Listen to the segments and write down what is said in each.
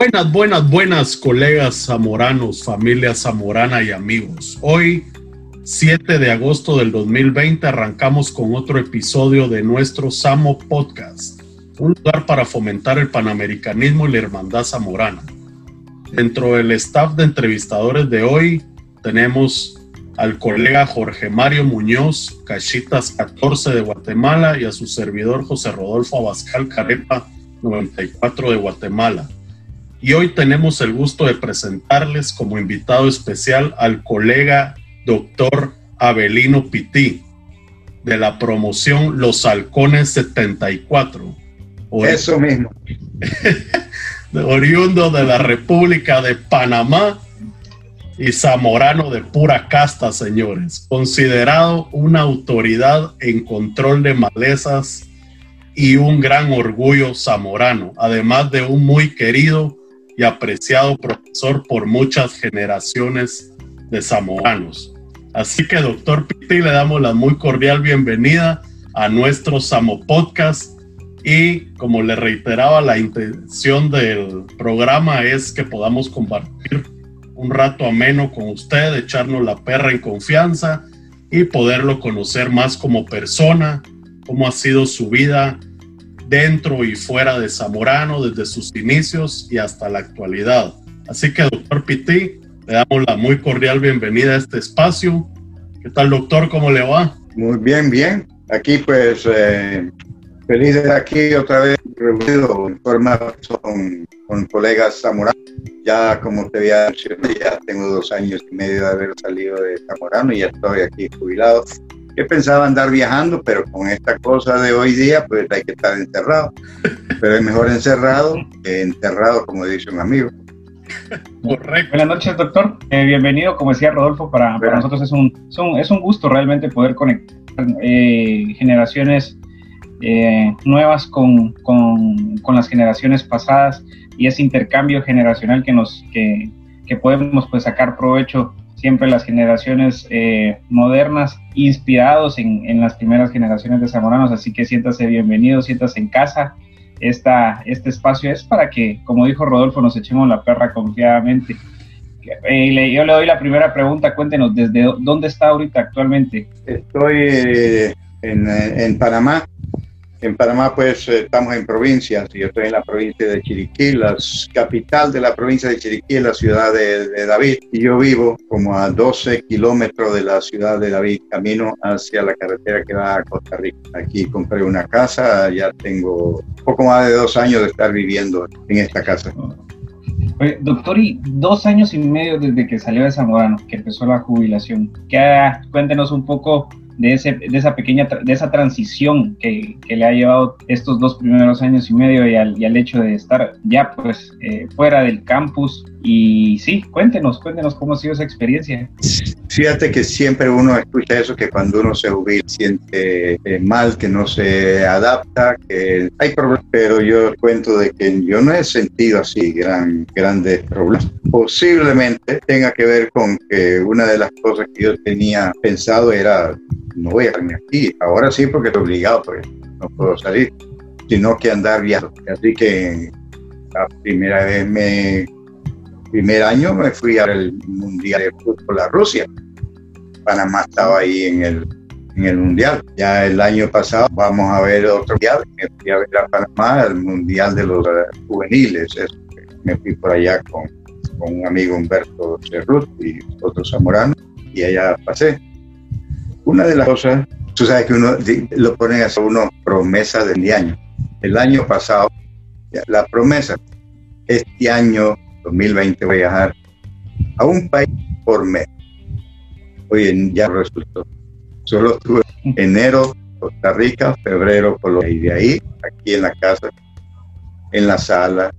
Buenas, buenas, buenas colegas zamoranos, familia zamorana y amigos. Hoy, 7 de agosto del 2020, arrancamos con otro episodio de nuestro Samo Podcast, un lugar para fomentar el panamericanismo y la hermandad zamorana. Dentro del staff de entrevistadores de hoy tenemos al colega Jorge Mario Muñoz, Cachitas 14 de Guatemala, y a su servidor José Rodolfo Abascal Carepa 94 de Guatemala. Y hoy tenemos el gusto de presentarles como invitado especial al colega doctor Abelino Pití de la promoción Los Halcones 74. Eso mismo. oriundo de la República de Panamá y zamorano de pura casta, señores. Considerado una autoridad en control de malezas y un gran orgullo zamorano, además de un muy querido y apreciado profesor por muchas generaciones de zamoranos. Así que, doctor Piti, le damos la muy cordial bienvenida a nuestro Samo Podcast. Y como le reiteraba, la intención del programa es que podamos compartir un rato ameno con usted, echarnos la perra en confianza y poderlo conocer más como persona, cómo ha sido su vida dentro y fuera de Zamorano desde sus inicios y hasta la actualidad. Así que, doctor Piti, le damos la muy cordial bienvenida a este espacio. ¿Qué tal, doctor? ¿Cómo le va? Muy bien, bien. Aquí, pues, eh, feliz de aquí otra vez reunido en forma con, con colegas zamoranos. Ya, como te había dicho, ya tengo dos años y medio de haber salido de Zamorano y ya estoy aquí jubilado que pensaba andar viajando, pero con esta cosa de hoy día, pues hay que estar encerrado. Pero es mejor encerrado que enterrado, como dice un amigo. Correcto. Buenas noches, doctor. Eh, bienvenido, como decía Rodolfo, para, para nosotros es un, es un, gusto realmente poder conectar eh, generaciones eh, nuevas con, con, con, las generaciones pasadas y ese intercambio generacional que, nos, que, que podemos pues, sacar provecho siempre las generaciones eh, modernas, inspirados en, en, las primeras generaciones de zamoranos, así que siéntase bienvenido, siéntase en casa. Esta, este espacio es para que, como dijo Rodolfo, nos echemos la perra confiadamente. Eh, yo le doy la primera pregunta, cuéntenos, ¿desde dónde está ahorita actualmente? Estoy eh, en, en Panamá, en Panamá, pues eh, estamos en provincias. Yo estoy en la provincia de Chiriquí, la capital de la provincia de Chiriquí la ciudad de, David. Y yo vivo como a 12 kilómetros de la ciudad de David, camino hacia la carretera que va a Costa Rica. Aquí compré una casa, ya tengo poco más de dos años de estar viviendo en esta casa. doctor, y dos años y medio desde que salió de Zamorano, que empezó la jubilación. ¿Qué, cuéntenos un poco de, ese, de esa pequeña, de esa transición que, que, le ha llevado estos dos primeros años y medio y al, y al hecho de estar ya pues eh, fuera del campus. Y sí, cuéntenos, cuéntenos cómo ha sido esa experiencia. Fíjate que siempre uno escucha eso, que cuando uno se jubila siente eh, mal, que no se adapta, que hay problemas, pero yo cuento de que yo no he sentido así gran, grandes problemas. Posiblemente tenga que ver con que una de las cosas que yo tenía pensado era no voy a quedarme aquí. Ahora sí porque estoy obligado, porque no puedo salir, sino que andar viajando. Así que la primera vez me, primer año me fui al Mundial de Fútbol a Rusia. Panamá estaba ahí en el, en el Mundial. Ya el año pasado vamos a ver otro Mundial. Me fui a ver a Panamá, el Mundial de los Juveniles. Me fui por allá con, con un amigo Humberto Cerrut y otros zamoranos y allá pasé una de las cosas, tú sabes que uno lo pone a hacer uno promesa del año. El año pasado, la promesa, este año 2020 voy a viajar a un país por mes. Oye, ya resultó. Solo estuve enero Costa Rica, febrero Colombia y de ahí aquí en la casa, en la sala,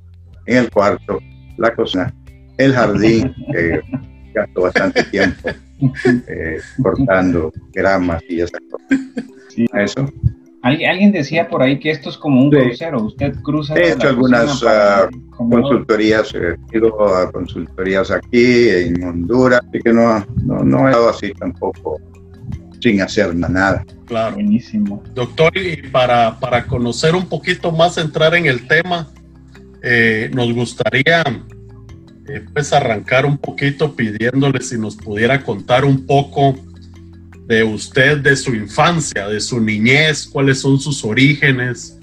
en el cuarto, la cocina, el jardín, que gastó bastante tiempo eh, cortando gramas y esas cosas. Eso. Alguien decía por ahí que esto es como un crucero, usted cruza. He hecho algunas uh, consultorías, he ido a consultorías aquí en Honduras, así que no, no, no he estado así tampoco sin hacer nada. Claro. Buenísimo. Doctor, y para, para conocer un poquito más, entrar en el tema, eh, nos gustaría eh, pues arrancar un poquito pidiéndole si nos pudiera contar un poco de usted, de su infancia, de su niñez, cuáles son sus orígenes,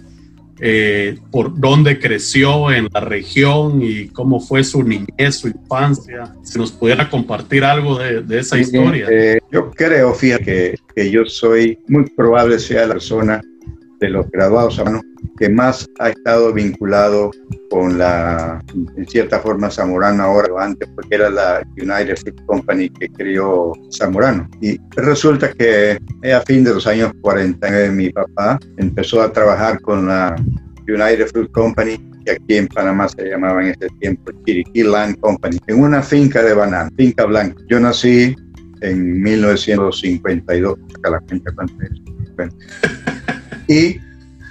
eh, por dónde creció en la región y cómo fue su niñez, su infancia. Si nos pudiera compartir algo de, esa historia. Eh, yo creo, fíjate, que, que, yo soy muy probable sea la persona de los graduados que más ha estado vinculado con la, en cierta forma, Zamorano ahora o antes, porque era la United Fruit Company que crió Zamorano. Y resulta que a fin de los años 40 mi papá empezó a trabajar con la United Fruit Company que aquí en Panamá se llamaba en ese tiempo Chiriquí Land Company, en una finca de banana, finca blanca. Yo nací en 1952, acá la cuenta cuánto es. Y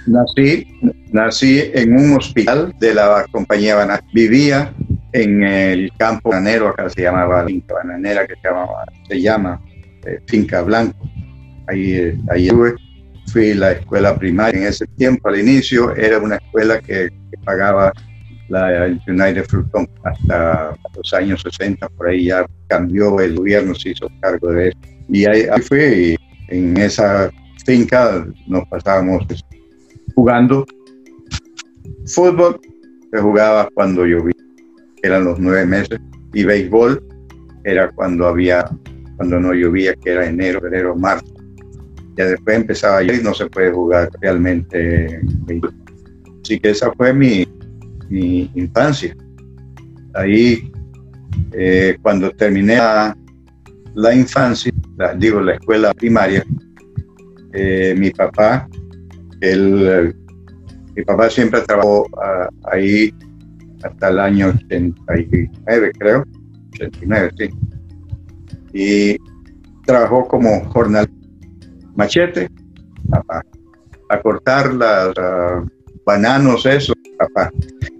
nací, nací en un hospital de la compañía Banana. Vivía en el campo bananero, acá se llamaba finca bananera, que se, llamaba, se llama eh, Finca Blanco. Ahí, eh, ahí estuve. Fui a la escuela primaria. En ese tiempo, al inicio, era una escuela que, pagaba la United Fruit Company. Hasta los años 60, por ahí ya cambió el gobierno, se hizo cargo de eso. Y ahí, ahí fui, en esa finca nos pasábamos jugando fútbol, se jugaba cuando llovía, eran los nueve meses, y béisbol era cuando había, cuando no llovía, que era enero, febrero, marzo. Ya después empezaba llover y no se puede jugar realmente béisbol. Así que esa fue mi, mi infancia. Ahí, eh, cuando terminé la, infancia, digo, la escuela primaria, eh, mi papá, él, mi papá siempre trabajó ah, ahí hasta el año 89, creo, 89, sí. Y trabajó como jornal machete, papá, a cortar los uh, bananos, eso, papá.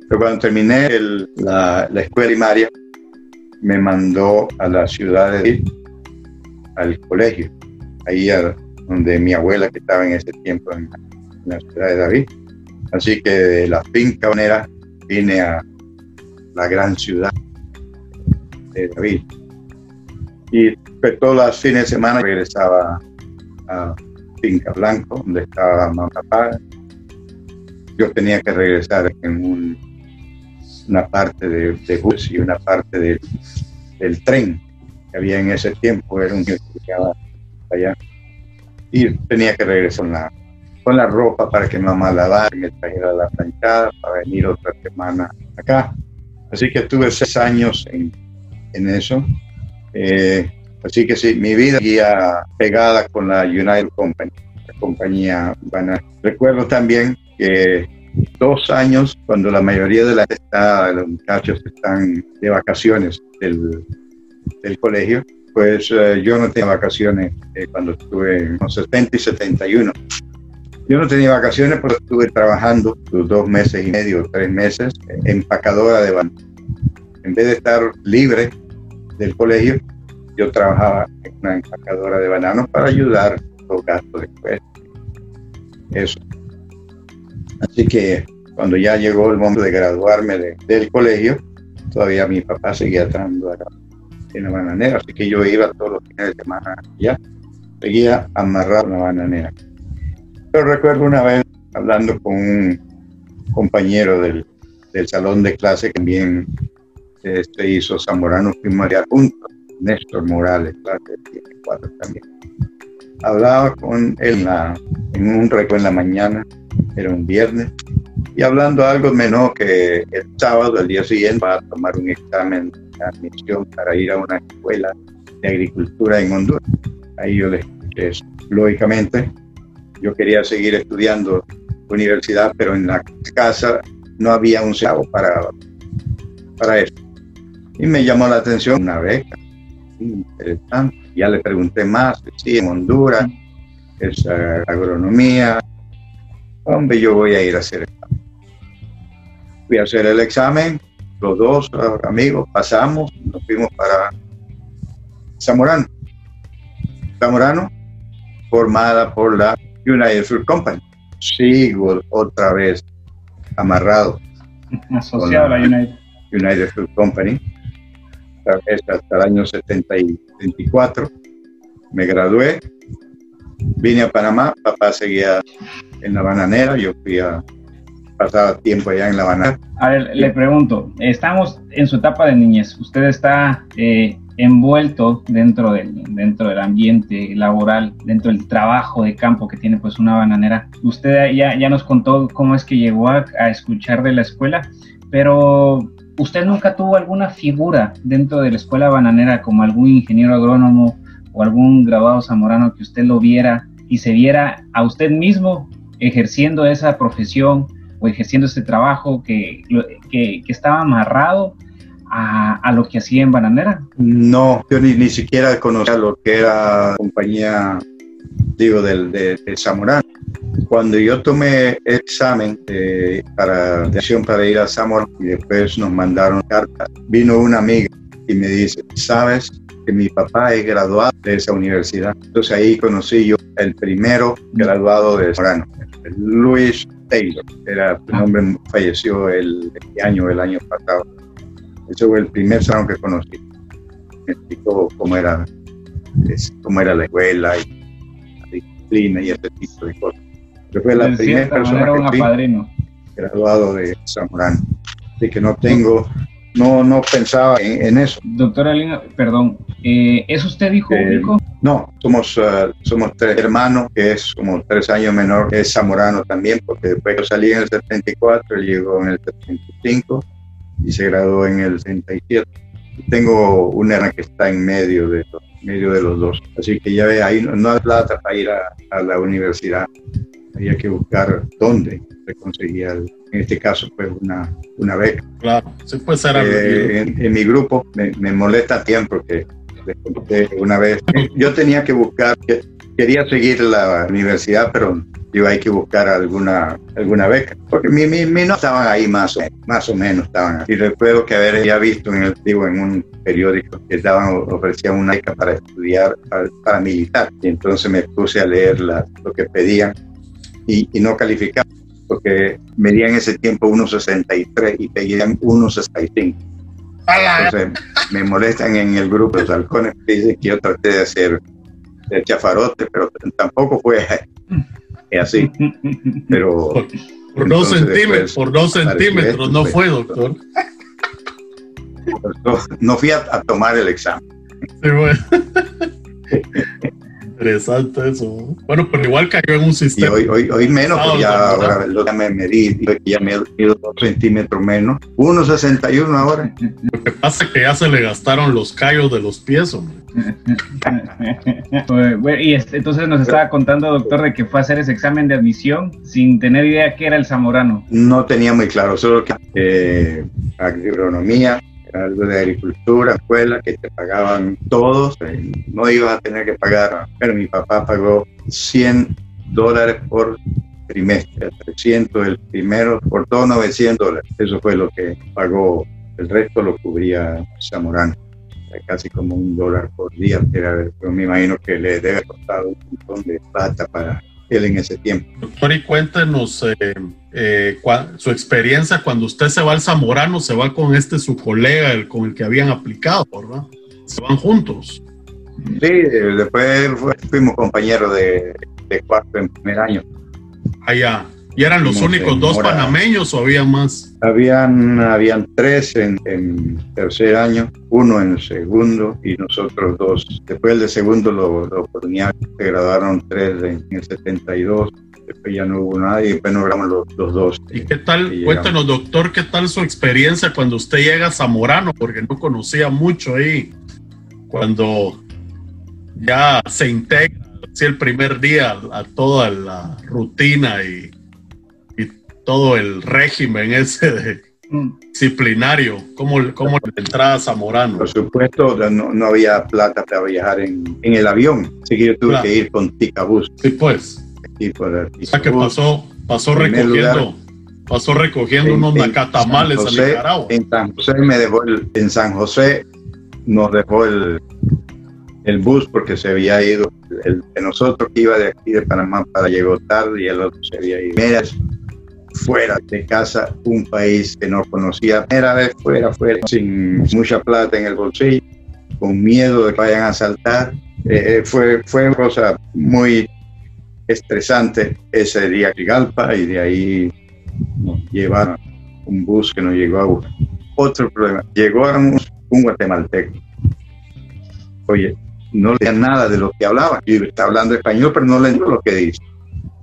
Pero cuando terminé la, la, escuela primaria, me mandó a la ciudad de al colegio, ahí donde mi abuela que estaba en ese tiempo la ciudad de David. Así que de la finca banera vine a la gran ciudad de David. Y pues, todos los fines de semana regresaba a Finca Blanco, donde estaba mamá. Yo tenía que regresar en una parte de, bus y una parte del tren que había en ese tiempo. Era un que allá y tenía que regresar con la, con la ropa para que mamá lavara y me trajera la planchada para venir otra semana acá. Así que tuve seis años en, en eso. Eh, así que sí, mi vida guía pegada con la United Company, la compañía. Recuerdo también que dos años, cuando la mayoría de, la, de los muchachos están de vacaciones del, del colegio, pues eh, yo no tenía vacaciones eh, cuando estuve en los 70 y 71. Yo no tenía vacaciones porque estuve trabajando dos meses y medio, tres meses, empacadora de banco. En vez de estar libre del colegio, yo trabajaba en una empacadora de bananos para ayudar los gastos después. Eso. Así que cuando ya llegó el momento de graduarme del colegio, todavía mi papá seguía trabajando en la bananera, así que yo iba todos los fines de semana ya, seguía amarrado la bananera. Pero recuerdo una vez hablando con un compañero del, del salón de clase que también se este, hizo Zamorano Primarial juntos, Néstor Morales, clase de 4 también. Hablaba con él en, un recuerdo en la mañana, era un viernes, y hablando algo menos que el sábado, el día siguiente, para tomar un examen admisión para ir a una escuela de agricultura en Honduras. Ahí yo les eso. Lógicamente, yo quería seguir estudiando universidad, pero en la casa no había un centavo para, para eso. Y me llamó la atención una beca. Interesante. Ya le pregunté más, sí, en Honduras, es agronomía. ¿Dónde yo voy a ir a hacer el examen? Fui a hacer el examen, los dos amigos pasamos, nos fuimos para Zamorano. Zamorano, formada por la United Fruit Company. Sigo otra vez amarrado Asociado a la United. United Fruit Company hasta el año 74. Me gradué, vine a Panamá, papá seguía en la bananera, yo fui a pasar tiempo allá en la bananera. A ver, le pregunto, estamos en su etapa de niñez, usted está eh, envuelto dentro del, dentro del ambiente laboral, dentro del trabajo de campo que tiene pues una bananera. Usted ya, ya nos contó cómo es que llegó a, escuchar de la escuela, pero ¿usted nunca tuvo alguna figura dentro de la escuela bananera como algún ingeniero agrónomo o algún graduado zamorano que usted lo viera y se viera a usted mismo ejerciendo esa profesión o ejerciendo ese trabajo que, que, estaba amarrado a, lo que hacía en Bananera? No, yo ni, ni siquiera conocía lo que era compañía, digo, del, de, de Zamorano. Cuando yo tomé examen de, para, de acción para ir a Zamora y después nos mandaron carta, vino una amiga y me dice, ¿sabes que mi papá es graduado de esa universidad? Entonces ahí conocí yo el primero graduado de Zamorano, Luis Taylor, era su nombre, falleció el, año, el año pasado. Ese fue el primer salón que conocí. Me explicó cómo era, cómo era la escuela y la disciplina y ese tipo de cosas fue la primera persona que fui graduado de Zamorano. Así que no tengo, no, no pensaba en, eso. Doctora Lina, perdón, eh, ¿es usted hijo eh, único? No, somos, uh, somos tres hermanos, que es como tres años menor, que es zamorano también, porque después yo salí en el 74, él llegó en el 75 y se graduó en el 77. Tengo una hermana que está en medio de, medio de los dos, así que ya ve, ahí no, hay plata para ir a, a la universidad había que buscar dónde se conseguía, en este caso, pues una, una beca. Claro, sí puede ser. Eh, en, mi grupo me, me molesta tiempo porque una vez, yo tenía que buscar, quería seguir la universidad, pero iba hay que buscar alguna alguna beca. Porque mi, mi, mi no estaban ahí más o, más o menos estaban y recuerdo que haber ya visto en el digo, en un periódico que estaban ofrecían una beca para estudiar para, para militar. Y entonces me puse a leer la, lo que pedían y, no calificaba, porque medían en ese tiempo 1,63 y pedían 1,65. Entonces me molestan en el grupo de los halcones que dicen que yo traté de hacer el chafarote, pero tampoco fue así. Pero por, dos centímetros, por dos centímetros no fue, doctor. No, fui a, a, tomar el examen. Sí, bueno. Interesante eso. Bueno, pero igual cayó en un sistema. Y hoy, hoy, menos, pues ya ahora lo que me medí, ya me he dos centímetros menos. 1,61 ahora. Lo que pasa es que ya se le gastaron los callos de los pies, hombre. y este, entonces nos estaba contando, doctor, de que fue a hacer ese examen de admisión sin tener idea qué era el zamorano. No tenía muy claro, solo que eh, agronomía, algo de agricultura, escuela, que te pagaban todos, eh, no ibas a tener que pagar, pero mi papá pagó 100 dólares por trimestre, 300 el primero, por todo 900 dólares. Eso fue lo que pagó, el resto lo cubría Zamorano, casi como un dólar por día, pero me imagino que le debe costar un montón de plata para él en ese tiempo. Doctor, y cuéntenos eh, eh, su experiencia cuando usted se va al Zamorano, se va con este su colega, el, con el que habían aplicado, ¿verdad? Se van juntos. Sí, después fuimos compañeros de, de cuarto en primer año. Allá. ¿Y eran los únicos dos panameños o había más? Habían, habían tres en, tercer año, uno en segundo y nosotros dos. Después el de segundo lo, lo se graduaron tres en, el 72 después ya no hubo nadie y después nos grabamos los, dos. ¿Y qué tal? Cuéntanos, doctor, ¿qué tal su experiencia cuando usted llega a Zamorano? Porque no conocía mucho ahí. Cuando ya se integra, así el primer día, a toda la rutina y todo el régimen ese mm. disciplinario, como, como la entrada a Zamorano. Por supuesto, no, no, había plata para viajar en, en el avión, así que yo tuve que ir con Ticabús. Sí, pues. o sea que pasó, pasó recogiendo, pasó recogiendo unos nacatamales a Nicaragua. En San José me dejó en San José nos dejó el, el bus porque se había ido el de nosotros que iba de aquí de Panamá para llegó tarde y el otro se había ido fuera de casa, un país que no conocía, primera vez fuera, fuera, sin mucha plata en el bolsillo, con miedo de que vayan a saltar. Eh, fue, fue una cosa muy estresante ese día Galpa y de ahí nos llevaron un bus que nos llegó a otro problema. Llegó un, guatemalteco. Oye, no le nada de lo que hablaba. Y está hablando español, pero no le entiendo lo que dice.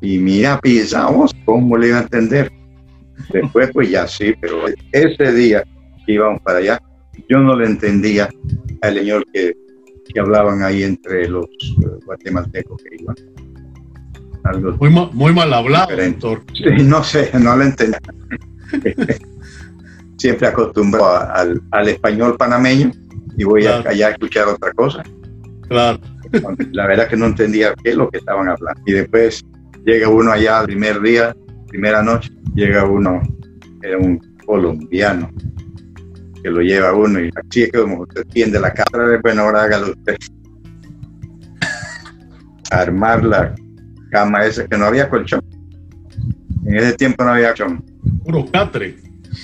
Y mira, pisamos, ¿cómo le iba a entender? Después, pues ya sí, pero ese día que íbamos para allá, yo no le entendía al señor que, que hablaban ahí entre los eh, guatemaltecos que iban. Algo muy, mal, hablado, doctor. Sí, no sé, no le entendía. Siempre acostumbrado al, al, español panameño y voy a, allá a escuchar otra cosa. Claro. La verdad que no entendía qué es lo que estaban hablando. Y después llega uno allá el primer día, primera noche, llega uno, era un colombiano, que lo lleva uno y así es como usted tiende la cara, bueno, ahora hágalo usted. Armar la cama esa, que no había colchón. En ese tiempo no había colchón. Puro catre.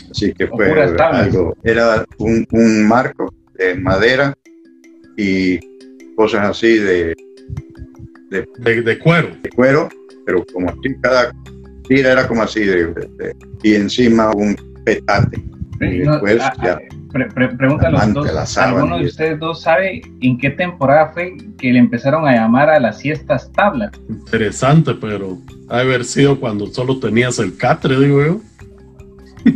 Así que fue algo, era un, un marco de madera y cosas así de de, de, cuero. De cuero pero como así, cada tira era como así, de, y encima un petate. Y después ah, ya. Ah, dos, ¿alguno de ustedes dos sabe en qué temporada fue que le empezaron a llamar a las siestas tablas? Interesante, pero ha haber sido cuando solo tenías el catre, digo yo.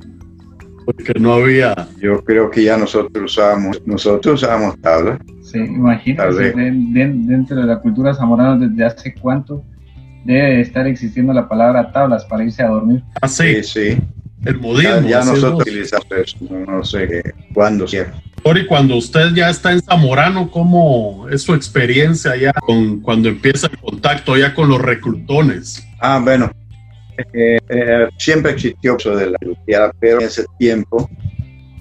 Porque no había. Yo creo que ya nosotros usábamos, nosotros usábamos tablas. Sí, imagínate, dentro de la cultura zamorana desde hace cuánto debe estar existiendo la palabra tablas para irse a dormir. Ah, sí, sí. El modismo. Ya, nosotros utilizamos eso, no, sé cuándo cierto. Y cuando usted ya está en Zamorano, ¿cómo es su experiencia ya con cuando empieza el contacto ya con los reclutones? Ah, bueno, eh, eh, siempre existió eso de la luteada, pero en ese tiempo,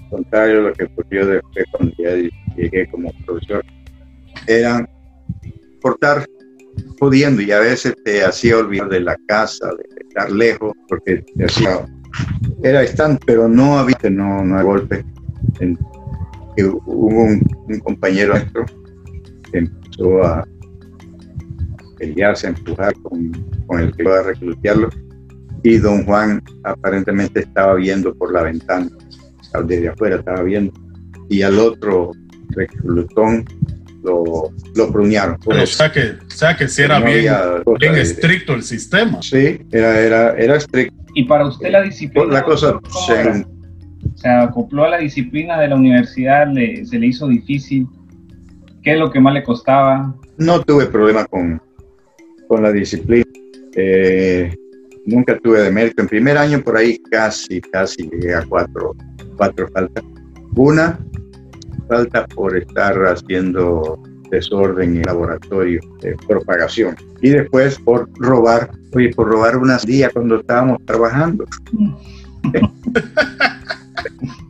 contrario a lo que ocurrió después cuando ya llegué como profesor, eran cortar pudiendo y a veces te hacía olvidar de la casa, de estar lejos, porque era distante, pero no había, no, no golpe. hubo un, compañero nuestro que empezó a pelearse, a empujar con, con el que iba a reclutarlo y don Juan aparentemente estaba viendo por la ventana, desde afuera estaba viendo, y al otro reclutón lo, lo pruñaron. o sea que, o sea que sí era bien, bien estricto el sistema. Sí, era, era, era estricto. ¿Y para usted la disciplina? La cosa se, se, acopló a la disciplina de la universidad, le, se le hizo difícil. ¿Qué es lo que más le costaba? No tuve problema con, con la disciplina. Eh, nunca tuve de mérito. En primer año por ahí casi, casi llegué a cuatro, cuatro faltas. Una, falta por estar haciendo desorden en el laboratorio de propagación. Y después por robar, oye, por robar unas días cuando estábamos trabajando.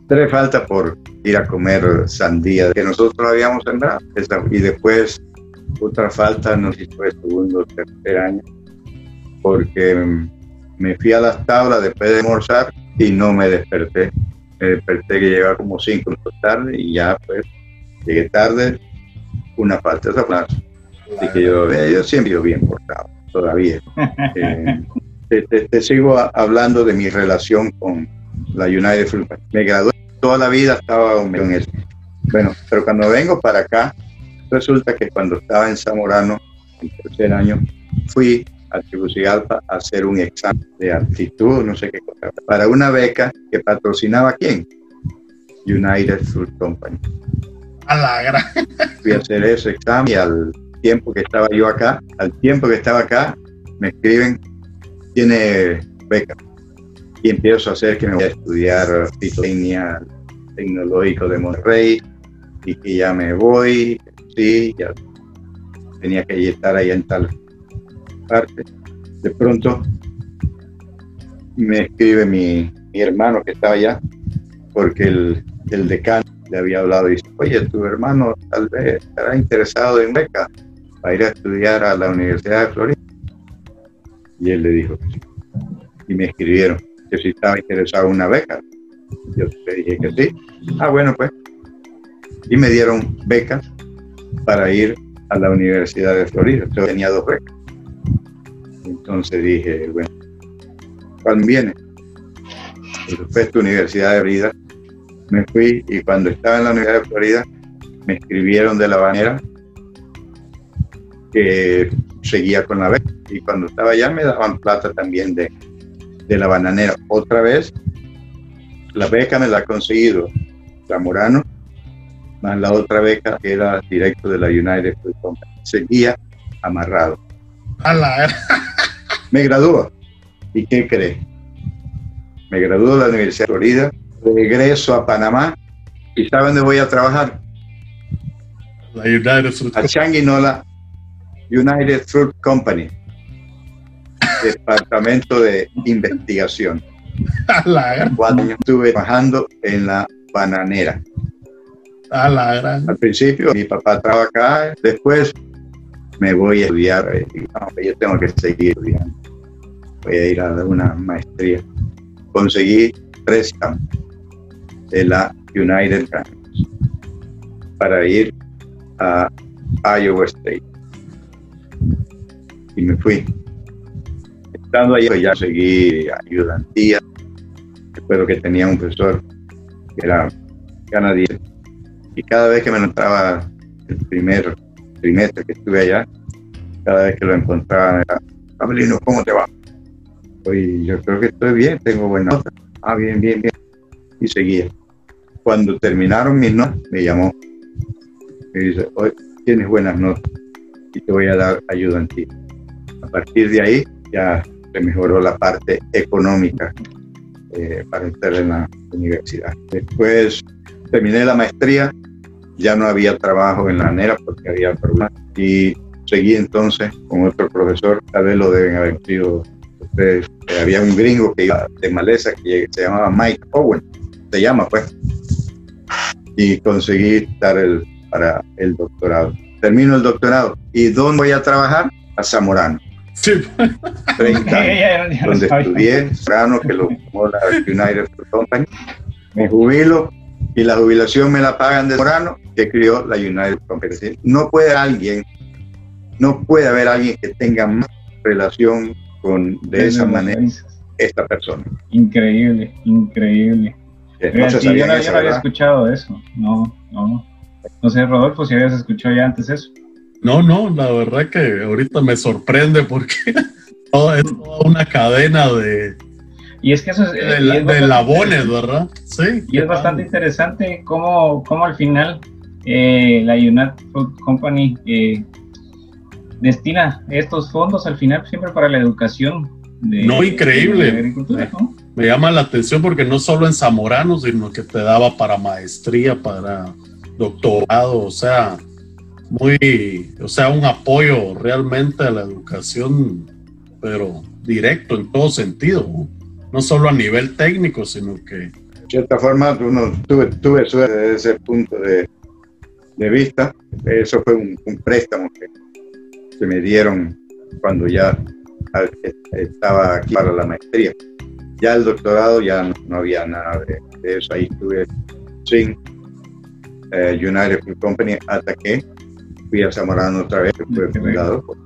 Tres falta por ir a comer sandía que nosotros habíamos sembrado. Y después otra falta, no sé si fue segundo o tercer año, porque me fui a las tablas después de almorzar y no me desperté me desperté que llegaba como cinco minutos tarde y ya pues llegué tarde, una falta de esa Así que yo, yo siempre ido bien portado, todavía. Eh, te, sigo hablando de mi relación con la United Fruit Me gradué toda la vida, estaba en eso. Bueno, pero cuando vengo para acá, resulta que cuando estaba en Zamorano, en tercer año, fui a Tegucigalpa a hacer un examen de aptitud, no sé qué cosa, para una beca que patrocinaba quién? United Fruit Company. A la gran. Fui a hacer ese examen y al tiempo que estaba yo acá, al tiempo que estaba acá, me escriben, tiene beca. Y empiezo a hacer que me voy a estudiar fitotecnia tecnológico de Monterrey y que ya me voy, sí, ya tenía que estar ahí en tal De pronto me escribe mi, hermano que estaba allá, porque el, el, decano le había hablado y dice, oye, tu hermano tal vez estará interesado en beca para ir a estudiar a la Universidad de Florida. Y él le dijo Y me escribieron, que si estaba interesado en una beca. Yo le dije que sí. Ah, bueno, pues. Y me dieron becas para ir a la Universidad de Florida. Yo tenía dos becas. Entonces dije, bueno, ¿cuál viene? Después de Universidad de Florida, me fui y cuando estaba en la Universidad de Florida, me escribieron de la banera que seguía con la beca. Y cuando estaba allá me daban plata también de, de la bananera. Otra vez, la beca me la ha conseguido Zamorano, más la otra beca que era directo de la United Fruit Company. Seguía amarrado. Me graduó. ¿Y qué cree? Me graduó de la Universidad de Florida, regreso a Panamá y ¿saben dónde voy a trabajar? La United Fruit A Changuinola United Fruit Company, Departamento de Investigación. Cuando estuve trabajando en la bananera. Al principio mi papá trabajaba acá, después me voy a estudiar, eh, yo tengo que seguir estudiando, voy a ir a una maestría. Conseguí tres campos de la United Campus para ir a Iowa State y me fui. Estando ahí, pues ya seguí ayudantía. Recuerdo que tenía un profesor que era canadiense. Y cada vez que me entraba el primer trimestre que estuve allá, cada vez que lo encontraba, era, Abelino, ¿cómo te va? Oye, yo creo que estoy bien, tengo buena nota. Ah, bien, bien, bien. Y seguía. Cuando terminaron mis notas, me llamó. Me dice, hoy tienes buenas notas y te voy a dar ayudantía. A partir de ahí ya se mejoró la parte económica eh, para entrar en la universidad. Después terminé la maestría, ya no había trabajo en la NERA porque había problemas y seguí entonces con otro profesor, tal vez lo deben haber sido ustedes, eh, había un gringo que iba de maleza que se llamaba Mike Owen, se llama pues, y conseguí dar el, para el doctorado. Termino el doctorado. ¿Y dónde voy a trabajar? A Zamorano. Sí. 30 años, donde estudié, Zamorano, que lo tomó la United Company. Me jubilo y la jubilación me la pagan de Zamorano, que crió la United Company. No puede alguien, no puede haber alguien que tenga más relación con de esa manera esta persona. Increíble, increíble. No yo no, había escuchado eso. No, no. No sé, Rodolfo, si habías escuchado ya antes eso. No, no, la verdad que ahorita me sorprende porque es toda una cadena de, y es que eso es, de, de labones, ¿verdad? Sí. Y es bastante interesante cómo, cómo al final eh, la United Food Company eh, destina estos fondos al final siempre para la educación. De, no, increíble. agricultura, Me llama la atención porque no solo en Zamorano, sino que te daba para maestría, para doctorado, o sea, muy, o sea, un apoyo realmente a la educación, pero directo en todo sentido, no solo a nivel técnico, sino que... De cierta forma, uno, tuve, tuve suerte desde ese punto de, de vista, eso fue un, préstamo que, que, me dieron cuando ya estaba aquí para la maestría. Ya el doctorado ya no, había nada de, eso, ahí estuve sin eh, United Food Company hasta que fui a Zamorano otra vez, que por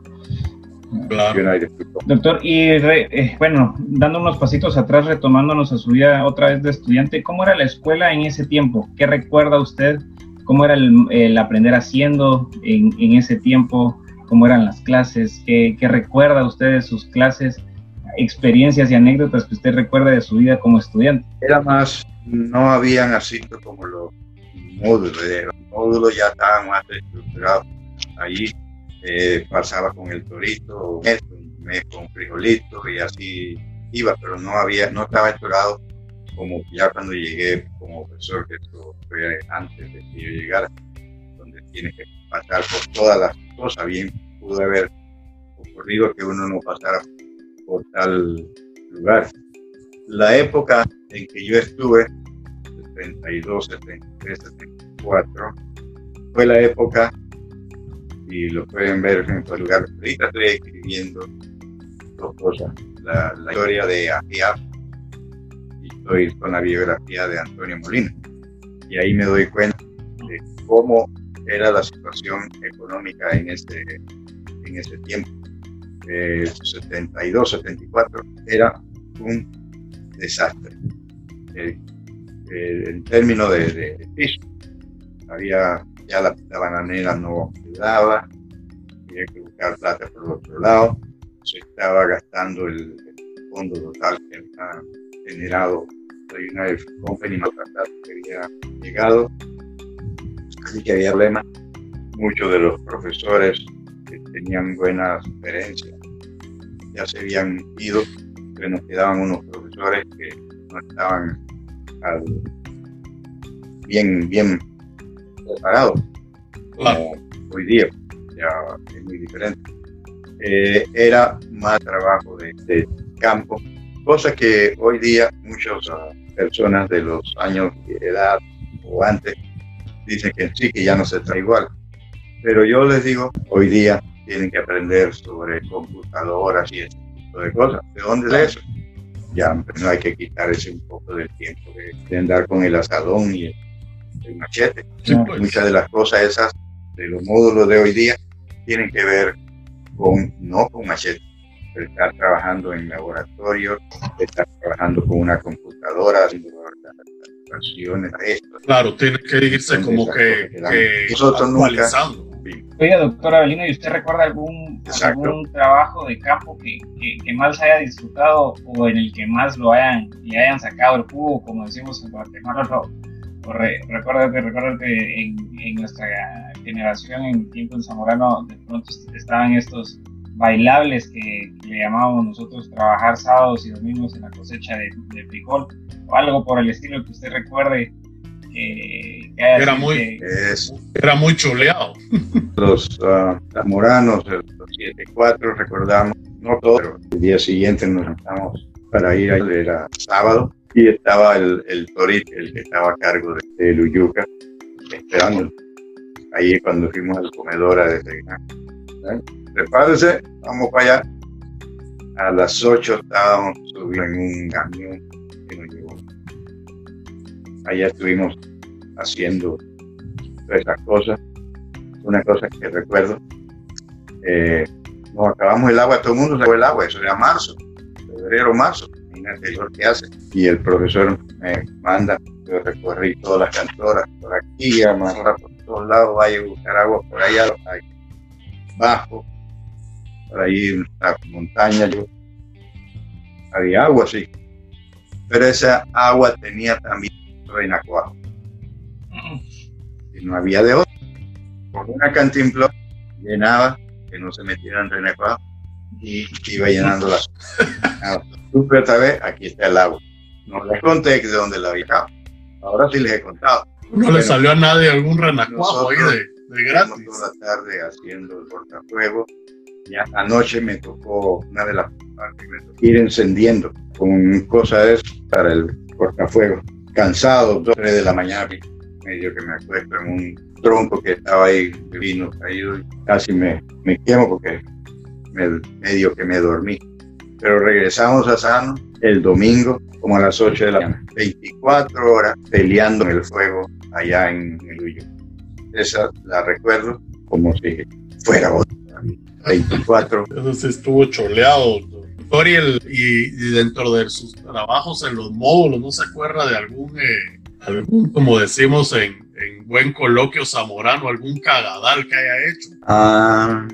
Doctor, y eh, bueno, dando unos pasitos atrás, retomándonos a su vida otra vez de estudiante, ¿cómo era la escuela en ese tiempo? ¿Qué recuerda usted? ¿Cómo era el, aprender haciendo en, en, ese tiempo? ¿Cómo eran las clases? ¿Qué, ¿Qué recuerda usted de sus clases? experiencias y anécdotas que usted recuerda de su vida como estudiante? Era más, no habían así como lo módulos. Los módulos ya estaban más estructurados. Allí eh, pasaba con el torito, un mes con frijolito y así iba, pero no había, no estaba estructurado como ya cuando llegué como profesor, que esto fue antes de que yo llegara, donde tienes que pasar por todas las cosas. Bien pudo haber ocurrido que uno no pasara por tal lugar. La época en que yo estuve 72, 73, 74, fue la época, y lo pueden ver en otro lugar, ahorita estoy escribiendo dos cosas, la, historia de Ahiab estoy con la biografía de Antonio Molina. Y ahí me doy cuenta de cómo era la situación económica en ese, en ese tiempo. 72, 74 era un desastre. Eh, eh, en términos de, piso, había, ya la, bananera no ayudaba, había que buscar plata por el otro lado, se estaba gastando el, fondo total que había generado la United Company que había llegado, así que había problemas. Muchos de los profesores que tenían buenas sugerencias ya se habían ido, pero nos quedaban unos profesores que no estaban bien, bien preparados hoy día, ya es muy diferente. Eh, era más trabajo de, campo, cosa que hoy día muchas ah, personas de los años de edad o antes dicen que sí, que ya no se trae igual. Pero yo les digo, hoy día tienen que aprender sobre computadoras y ese tipo de cosas. ¿De dónde es eso? Ya no hay que quitar ese un poco del tiempo de, andar con el asadón y el, machete. Pues. Muchas de las cosas esas de los módulos de hoy día tienen que ver con, no con machete, pero estar trabajando en laboratorio, estar trabajando con una computadora, haciendo Claro, tiene que irse como que, que, nosotros actualizando. Oiga, doctor Avelino, ¿y usted recuerda algún, algún trabajo de campo que, que, más haya disfrutado o en el que más lo hayan, le hayan sacado el jugo, como decimos en Guatemala? O recuérdate, recuérdate en, en, nuestra generación, en tiempo en Zamorano, de pronto estaban estos bailables que, le llamábamos nosotros trabajar sábados y domingos en la cosecha de, de frijol, o algo por el estilo que usted recuerde era, muy, era muy chuleado. Los uh, zamoranos, los 7-4, recordamos, no todo, pero el día siguiente nos sentamos para ir, a, era sábado, y estaba el, el Torito, el que estaba a cargo de, de Luyuca, esperando. Ahí cuando fuimos al comedor a desayunar. ¿Eh? Prepárense, vamos para allá. A las 8 estábamos subiendo en un camión que nos llevó allá estuvimos haciendo esas cosas. Una cosa que recuerdo, eh, nos acabamos el agua, todo el mundo se el agua, eso era marzo, febrero, marzo, Y el profesor me manda, yo recorrí todas las cantoras, por aquí, amarrar por todos lados, vaya a buscar agua por allá, bajo, por ahí en la montaña, yo había agua, sí. Pero esa agua tenía también renacuajo. Y no había de otro. Con una cantimplora llenaba, que no se metiera en renacuajo, y iba llenando las. Supe otra vez, aquí está el agua. No les conté de dónde la había. Ahora sí les he contado. No le salió a nadie algún renacuajo ahí de, de gratis. Toda la tarde haciendo el cortafuego. Ya anoche me tocó una de las partes, me tocó ir encendiendo con cosas para el cortafuego cansado, dos, tres de la mañana, medio que me acuesto en un tronco que estaba ahí, vino caído, y casi me, me quemo porque medio que me dormí. Pero regresamos a Sano el domingo, como a las 8 de la mañana, 24 horas peleando en el fuego allá en el Uyo. Esa la recuerdo como si fuera otra. 24. Eso estuvo choleado y, dentro de sus trabajos en los módulos, ¿no se acuerda de algún, eh, algún como decimos en, buen coloquio zamorano, algún cagadal que haya hecho? Ah.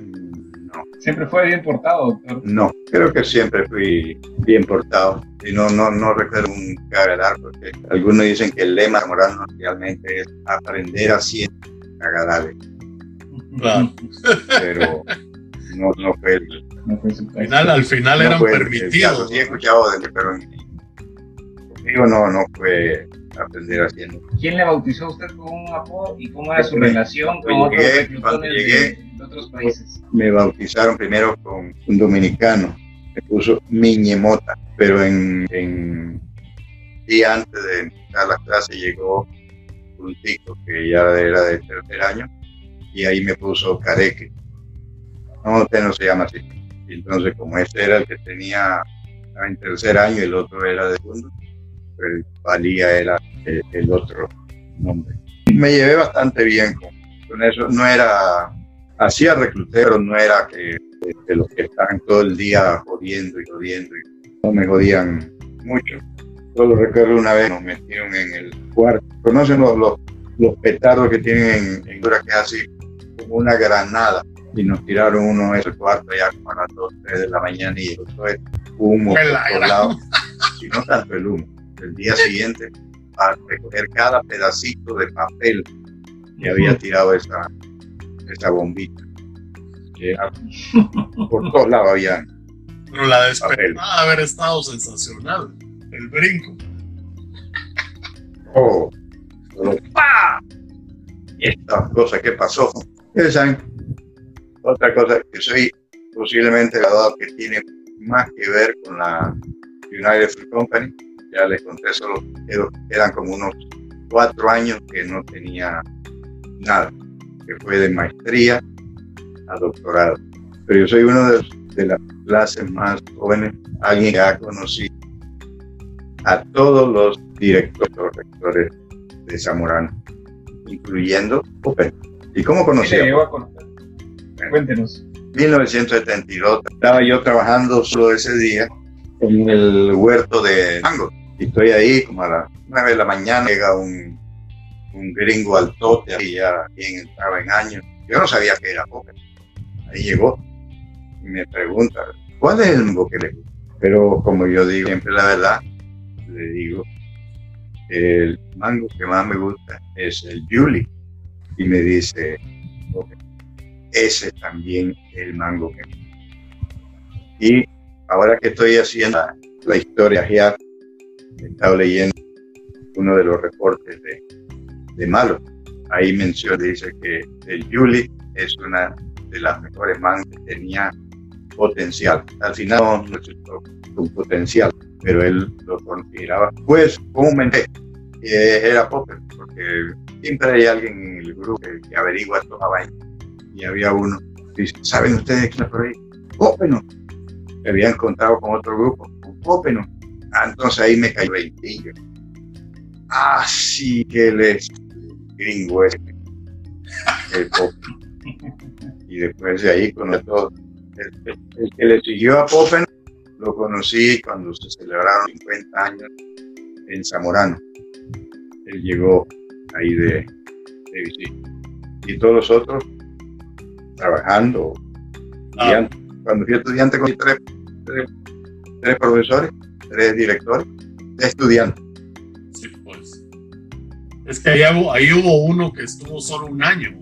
¿Siempre fue bien portado, doctor? No, creo que siempre fui bien portado. Y no, no, no recuerdo un cagadal, porque algunos dicen que el lema zamorano realmente es aprender a hacer cagadales. Claro. Pero no, no fue el, al final, al final eran permitidos. Sí, he escuchado de pero conmigo no, no fue aprender haciendo. ¿Quién le bautizó a usted con un apodo y cómo era su relación con otros reclutadores de, otros países? Me bautizaron primero con un dominicano, me puso Miñemota, pero en, en día antes de empezar la clase llegó un tico que ya era de tercer año y ahí me puso Careque. No, usted no se llama así. Entonces, como este era el que tenía en tercer año y el otro era de segundo, el valía era el, otro nombre. Me llevé bastante bien con, eso. No era, hacía reclutero, no era que de, los que estaban todo el día jodiendo y jodiendo. Y no me jodían mucho. Solo recuerdo una vez nos metieron en el cuarto. ¿Conocen los, los, petardos que tienen en, en que es así como una granada? Y nos tiraron uno en el cuarto ya como a las 2, 3 de la mañana y eso es humo por todos lados. Y no tanto el humo. El día siguiente, a recoger cada pedacito de papel que había tirado esa, esa bombita. por todos lados había. Pero la despertada de haber estado sensacional el brinco. Oh, ¡pa! Y esta cosa que pasó. saben, otra cosa que soy posiblemente graduado que tiene más que ver con la United Fruit Company. Ya les conté, solo eran como unos cuatro años que no tenía nada, que fue de maestría a doctorado. Pero yo soy uno de, de las clases más jóvenes, alguien que ha conocido a todos los directores, los rectores de Zamorano, incluyendo Open. ¿Y cómo conocí? Cuéntenos. 1972 estaba yo trabajando solo ese día en el huerto de mango. Y estoy ahí como a las 9 de la mañana, llega un, un gringo al tote, y ya bien entraba en años. Yo no sabía que era Open. Ahí llegó y me pregunta, ¿cuál es el mango que le gusta? Pero como yo digo siempre la verdad, le digo, el mango que más me gusta es el Julie. Y me dice, ese también el mango que me Y ahora que estoy haciendo la, historia ya he estado leyendo uno de los reportes de, de Malo. Ahí menciona, dice que el Julie es una de las mejores mangos que tenía potencial. Al final no resultó un potencial pero él lo consideraba, pues comúnmente eh, era Popper, porque siempre hay alguien en el grupo que, averigua estos vainas. Y había uno, dice, ¿saben ustedes quién es por ahí? Popeno. Me había encontrado con otro grupo, con Popeno. Ah, entonces ahí me cayó el veintillo. Así que él es gringo ese, el Y después de ahí con todo. El, el, que le siguió a Popeno lo conocí cuando se celebraron 50 años en Zamorano. Él llegó ahí de, visita. Y todos los otros trabajando. Ah. Cuando fui estudiante con tres, tres, profesores, tres directores, tres estudiantes. Sí, pues. Es que ahí, ahí, hubo uno que estuvo solo un año,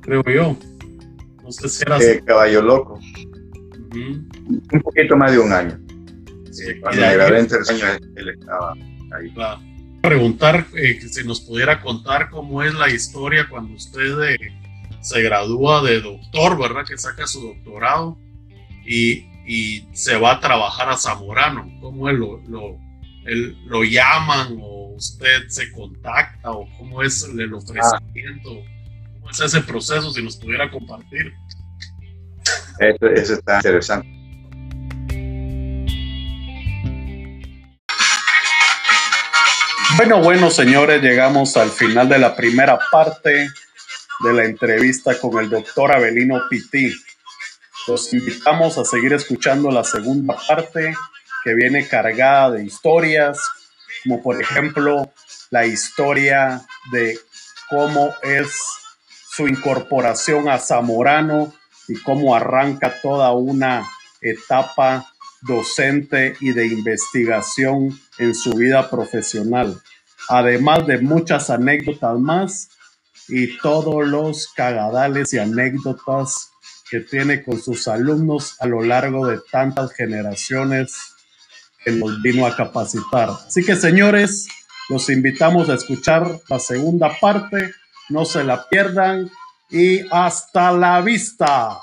creo yo. No sé si era... Eh, caballo loco un poquito más de un año. Eh, cuando me gradué en tercer año, él estaba ahí. Preguntar eh, si nos pudiera contar cómo es la historia cuando usted eh, se gradúa de doctor, ¿verdad? Que saca su doctorado y, y se va a trabajar a Zamorano. ¿Cómo es lo, lo, lo llaman o usted se contacta o cómo es el ofrecimiento? ¿Cómo es ese proceso? Si nos pudiera compartir. Eso, está interesante. Bueno, bueno, señores, llegamos al final de la primera parte de la entrevista con el doctor Abelino Piti. Los invitamos a seguir escuchando la segunda parte que viene cargada de historias, como por ejemplo la historia de cómo es su incorporación a Zamorano y cómo arranca toda una etapa docente y de investigación en su vida profesional, además de muchas anécdotas más y todos los cagadales y anécdotas que tiene con sus alumnos a lo largo de tantas generaciones que nos vino a capacitar. Así que señores, los invitamos a escuchar la segunda parte, no se la pierdan y hasta la vista.